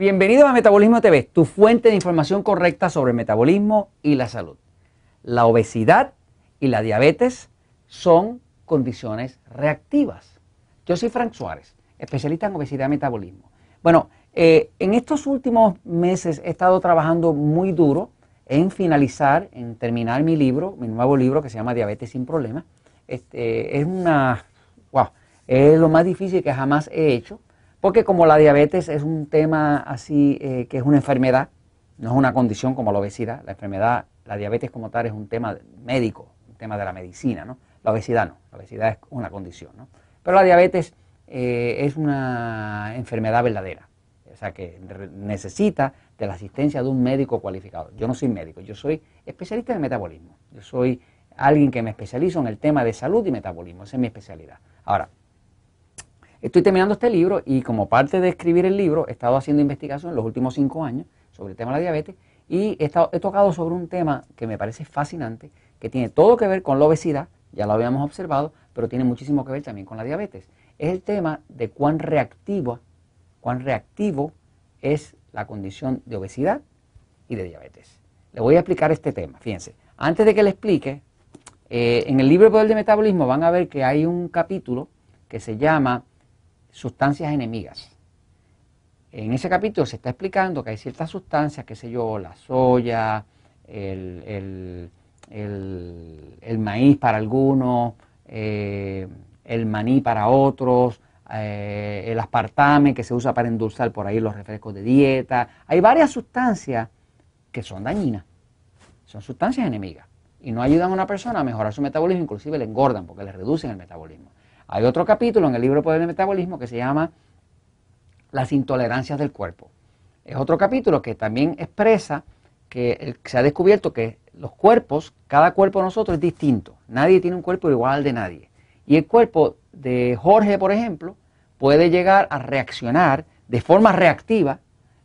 Bienvenidos a Metabolismo TV, tu fuente de información correcta sobre el metabolismo y la salud. La obesidad y la diabetes son condiciones reactivas. Yo soy Frank Suárez, especialista en obesidad y metabolismo. Bueno, eh, en estos últimos meses he estado trabajando muy duro en finalizar, en terminar mi libro, mi nuevo libro que se llama Diabetes sin Problemas. Este, es una, wow, es lo más difícil que jamás he hecho, porque como la diabetes es un tema así, eh, que es una enfermedad, no es una condición como la obesidad, la enfermedad, la diabetes como tal es un tema médico, un tema de la medicina, ¿no? La obesidad no, la obesidad es una condición, ¿no? Pero la diabetes eh, es una enfermedad verdadera, o sea que necesita de la asistencia de un médico cualificado. Yo no soy médico, yo soy especialista en metabolismo, yo soy alguien que me especializo en el tema de salud y metabolismo, esa es mi especialidad. Ahora, Estoy terminando este libro y como parte de escribir el libro he estado haciendo investigación en los últimos cinco años sobre el tema de la diabetes y he, tocado sobre un tema que me parece fascinante, que tiene todo que ver con la obesidad, ya lo habíamos observado, pero tiene muchísimo que ver también con la diabetes. Es el tema de cuán reactivo, cuán reactivo es la condición de obesidad y de diabetes. Le voy a explicar este tema, fíjense. Antes de que le explique, eh, en el libro Poder de Metabolismo van a ver que hay un capítulo que se llama sustancias enemigas. En ese capítulo se está explicando que hay ciertas sustancias, qué sé yo, la soya, el, maíz para algunos, eh, el maní para otros, eh, el aspartame que se usa para endulzar por ahí los refrescos de dieta. Hay varias sustancias que son dañinas, son sustancias enemigas y no ayudan a una persona a mejorar su metabolismo, inclusive le engordan porque le reducen el metabolismo. Hay otro capítulo en el libro Poder del Metabolismo que se llama Las intolerancias del cuerpo. Es otro capítulo que también expresa que se ha descubierto que los cuerpos, cada cuerpo de nosotros es distinto. Nadie tiene un cuerpo igual al de nadie. Y el cuerpo de Jorge, por ejemplo, puede llegar a reaccionar de forma reactiva,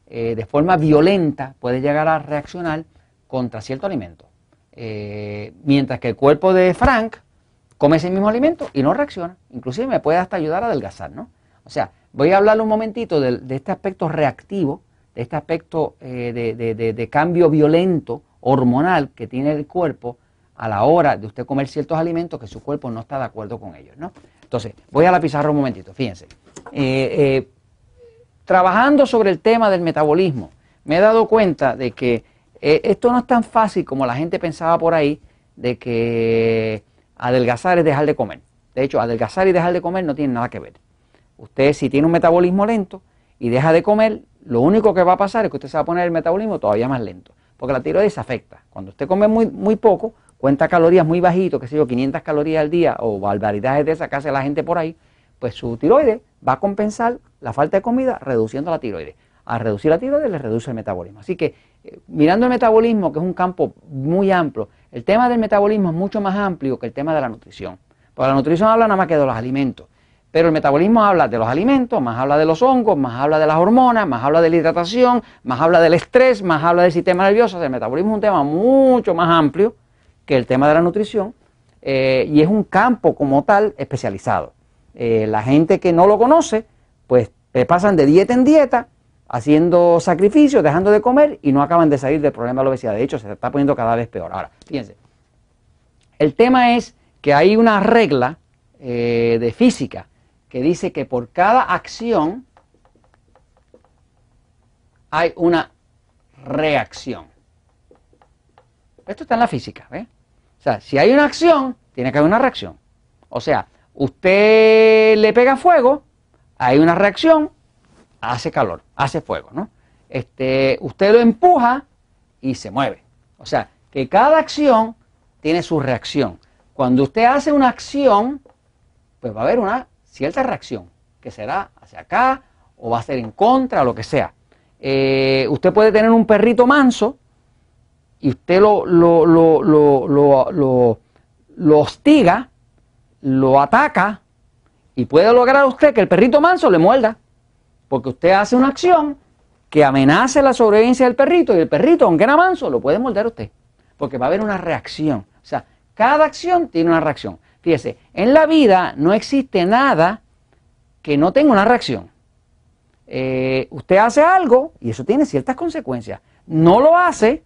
eh, de forma violenta, puede llegar a reaccionar contra cierto alimento. Eh, mientras que el cuerpo de Frank come ese mismo alimento y no reacciona. Inclusive me puede hasta ayudar a adelgazar, ¿no? O sea, voy a hablarle un momentito de, este aspecto reactivo, de este aspecto eh, de, cambio violento, hormonal que tiene el cuerpo a la hora de usted comer ciertos alimentos que su cuerpo no está de acuerdo con ellos, ¿no? Entonces, voy a la pizarra un momentito, fíjense. Eh, eh, trabajando sobre el tema del metabolismo, me he dado cuenta de que esto no es tan fácil como la gente pensaba por ahí, de que Adelgazar es dejar de comer. De hecho, adelgazar y dejar de comer no tienen nada que ver. Usted si tiene un metabolismo lento y deja de comer, lo único que va a pasar es que usted se va a poner el metabolismo todavía más lento. Porque la tiroides afecta. Cuando usted come muy, muy poco, cuenta calorías muy bajito, que sé yo, 500 calorías al día o barbaridades de esas que hace la gente por ahí, pues su tiroides va a compensar la falta de comida reduciendo la tiroides. Al reducir la tiroides le reduce el metabolismo. Así que eh, mirando el metabolismo, que es un campo muy amplio, el tema del metabolismo es mucho más amplio que el tema de la nutrición. Porque la nutrición habla nada más que de los alimentos. Pero el metabolismo habla de los alimentos, más habla de los hongos, más habla de las hormonas, más habla de la hidratación, más habla del estrés, más habla del sistema nervioso. el metabolismo es un tema mucho más amplio que el tema de la nutrición eh, y es un campo como tal especializado. Eh, la gente que no lo conoce, pues pasan de dieta en dieta haciendo sacrificios, dejando de comer y no acaban de salir del problema de la obesidad. De hecho, se está poniendo cada vez peor. Ahora, fíjense, el tema es que hay una regla eh, de física que dice que por cada acción hay una reacción. Esto está en la física, ¿ve? O sea, si hay una acción, tiene que haber una reacción. O sea, usted le pega fuego, hay una reacción, hace calor, hace fuego, ¿no? Este, usted lo empuja y se mueve. O sea, que cada acción tiene su reacción. Cuando usted hace una acción, pues va a haber una cierta reacción, que será hacia acá o va a ser en contra, lo que sea. Eh, usted puede tener un perrito manso y usted lo, lo, lo, lo hostiga, lo ataca y puede lograr usted que el perrito manso le muerda. Porque usted hace una acción que amenace la sobrevivencia del perrito y el perrito, aunque era manso, lo puede morder usted. Porque va a haber una reacción. O sea, cada acción tiene una reacción. Fíjese, en la vida no existe nada que no tenga una reacción. eh, usted hace algo y eso tiene ciertas consecuencias. No lo hace,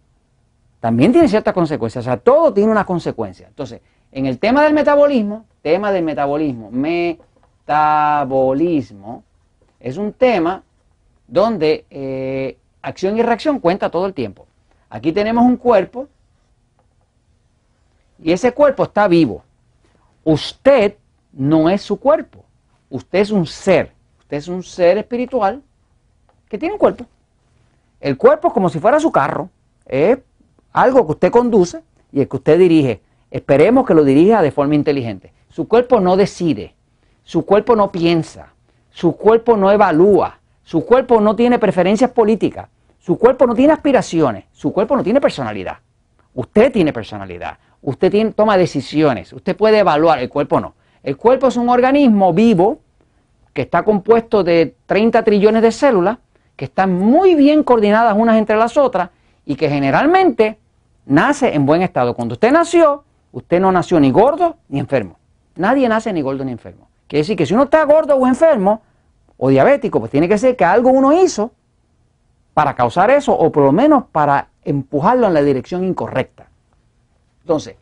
también tiene ciertas consecuencias. O sea, todo tiene una consecuencia. Entonces, en el tema del metabolismo, tema del metabolismo, metabolismo, es un tema donde eh, acción y reacción cuenta todo el tiempo. Aquí tenemos un cuerpo y ese cuerpo está vivo. Usted no es su cuerpo. Usted es un ser. Usted es un ser espiritual que tiene un cuerpo. El cuerpo es como si fuera su carro. Es algo que usted conduce y el que usted dirige. Esperemos que lo dirija de forma inteligente. Su cuerpo no decide. Su cuerpo no piensa. Su cuerpo no evalúa. Su cuerpo no tiene preferencias políticas. Su cuerpo no tiene aspiraciones. Su cuerpo no tiene personalidad. Usted tiene personalidad. Usted toma decisiones. Usted puede evaluar. El cuerpo no. El cuerpo es un organismo vivo que está compuesto de 30 trillones de células que están muy bien coordinadas unas entre las otras y que generalmente nace en buen estado. Cuando usted nació, usted no nació ni gordo ni enfermo. Nadie nace ni gordo ni enfermo. Quiere decir que si uno está gordo o enfermo o diabético, pues tiene que ser que algo uno hizo para causar eso o por lo menos para empujarlo en la dirección incorrecta. Entonces,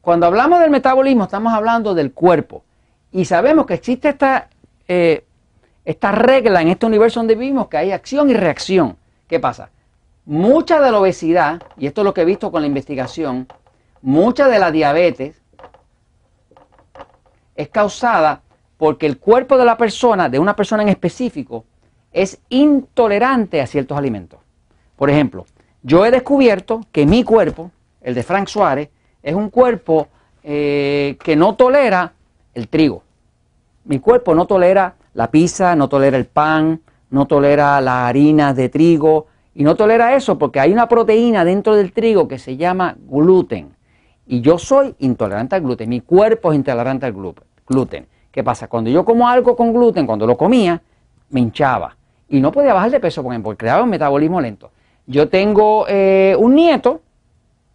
cuando hablamos del metabolismo, estamos hablando del cuerpo. Y sabemos que existe esta, eh, esta regla en este universo donde vivimos, que hay acción y reacción. ¿Qué pasa? Mucha de la obesidad, y esto es lo que he visto con la investigación, mucha de la diabetes es causada porque el cuerpo de la persona, de una persona en específico, es intolerante a ciertos alimentos. Por ejemplo, yo he descubierto que mi cuerpo, el de Frank Suárez, es un cuerpo eh, que no tolera el trigo. Mi cuerpo no tolera la pizza, no tolera el pan, no tolera la harina de trigo y no tolera eso porque hay una proteína dentro del trigo que se llama gluten. Y yo soy intolerante al gluten, mi cuerpo es intolerante al gluten. ¿Qué pasa? Cuando yo como algo con gluten, cuando lo comía, me hinchaba y no podía bajar de peso porque creaba un metabolismo lento. Yo tengo eh, un nieto,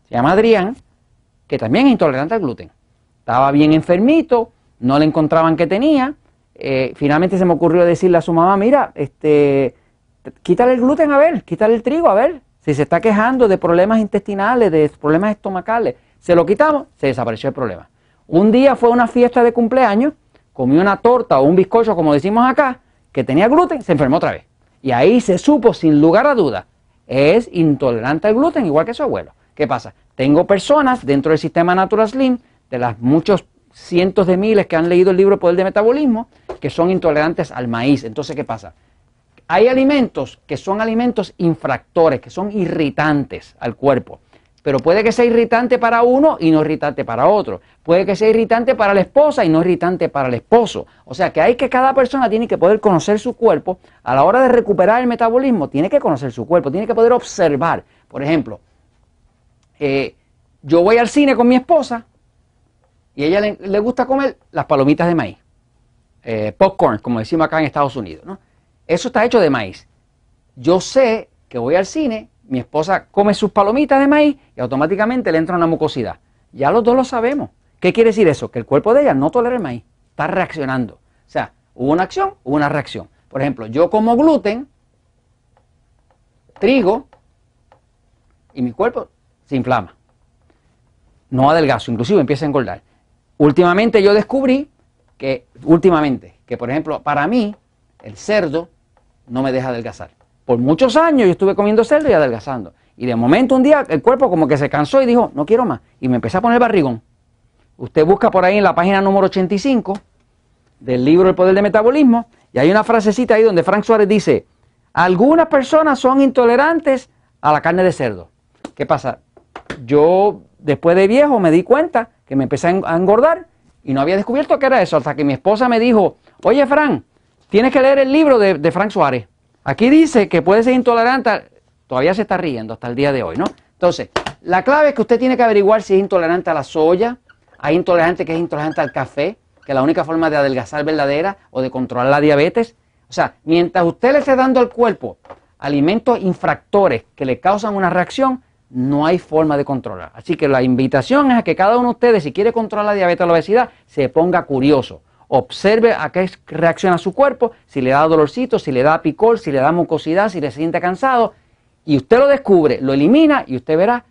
se llama Adrián, que también es intolerante al gluten. Estaba bien enfermito, no le encontraban que tenía. Eh, finalmente se me ocurrió decirle a su mamá, mira, este, quítale el gluten a ver, quítale el trigo a ver. Si se está quejando de problemas intestinales, de problemas estomacales, se lo quitamos, se desapareció el problema. Un día fue una fiesta de cumpleaños, comió una torta o un bizcocho, como decimos acá, que tenía gluten, se enfermó otra vez. Y ahí se supo, sin lugar a duda, es intolerante al gluten, igual que su abuelo. ¿Qué pasa? Tengo personas dentro del sistema Natural Slim, de las muchos cientos de miles que han leído el libro Poder de Metabolismo, que son intolerantes al maíz. Entonces, ¿qué pasa? Hay alimentos que son alimentos infractores, que son irritantes al cuerpo. Pero puede que sea irritante para uno y no irritante para otro. Puede que sea irritante para la esposa y no irritante para el esposo. O sea que hay que cada persona tiene que poder conocer su cuerpo. A la hora de recuperar el metabolismo, tiene que conocer su cuerpo, tiene que poder observar. Por ejemplo, eh, yo voy al cine con mi esposa y a ella le, gusta comer las palomitas de maíz, eh, popcorn, como decimos acá en Estados Unidos. ¿no? Eso está hecho de maíz. Yo sé que voy al cine, mi esposa come sus palomitas de maíz y automáticamente le entra una mucosidad. Ya los dos lo sabemos. ¿Qué quiere decir eso? Que el cuerpo de ella no tolera el maíz, está reaccionando. O sea, hubo una acción, hubo una reacción. Por ejemplo, yo como gluten, trigo, y mi cuerpo se inflama. No adelgazo, inclusive empieza a engordar. Últimamente yo descubrí que, últimamente, que por ejemplo, para mí, el cerdo no me deja adelgazar. Por muchos años yo estuve comiendo cerdo y adelgazando. Y de momento un día el cuerpo como que se cansó y dijo, no quiero más. Y me empecé a poner barrigón. Usted busca por ahí en la página número 85 del libro El Poder del Metabolismo y hay una frasecita ahí donde Frank Suárez dice, algunas personas son intolerantes a la carne de cerdo. ¿Qué pasa? yo después de viejo me di cuenta que me empecé a engordar y no había descubierto que era eso hasta que mi esposa me dijo, oye Fran, tienes que leer el libro de Frank Suárez. Aquí dice que puede ser intolerante, todavía se está riendo hasta el día de hoy, ¿no? Entonces, la clave es que usted tiene que averiguar si es intolerante a la soya, hay intolerante que es intolerante al café, que la única forma de adelgazar verdadera o de controlar la diabetes. O sea, mientras usted le esté dando al cuerpo alimentos infractores que le causan una reacción, no hay forma de controlar. Así que la invitación es a que cada uno de ustedes, si quiere controlar la diabetes o la obesidad, se ponga curioso. Observe a qué reacciona su cuerpo, si le da dolorcito, si le da picor, si le da mucosidad, si le siente cansado, y usted lo descubre, lo elimina y usted verá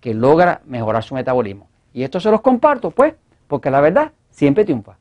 que logra mejorar su metabolismo. Y esto se los comparto, pues, porque la verdad siempre triunfa.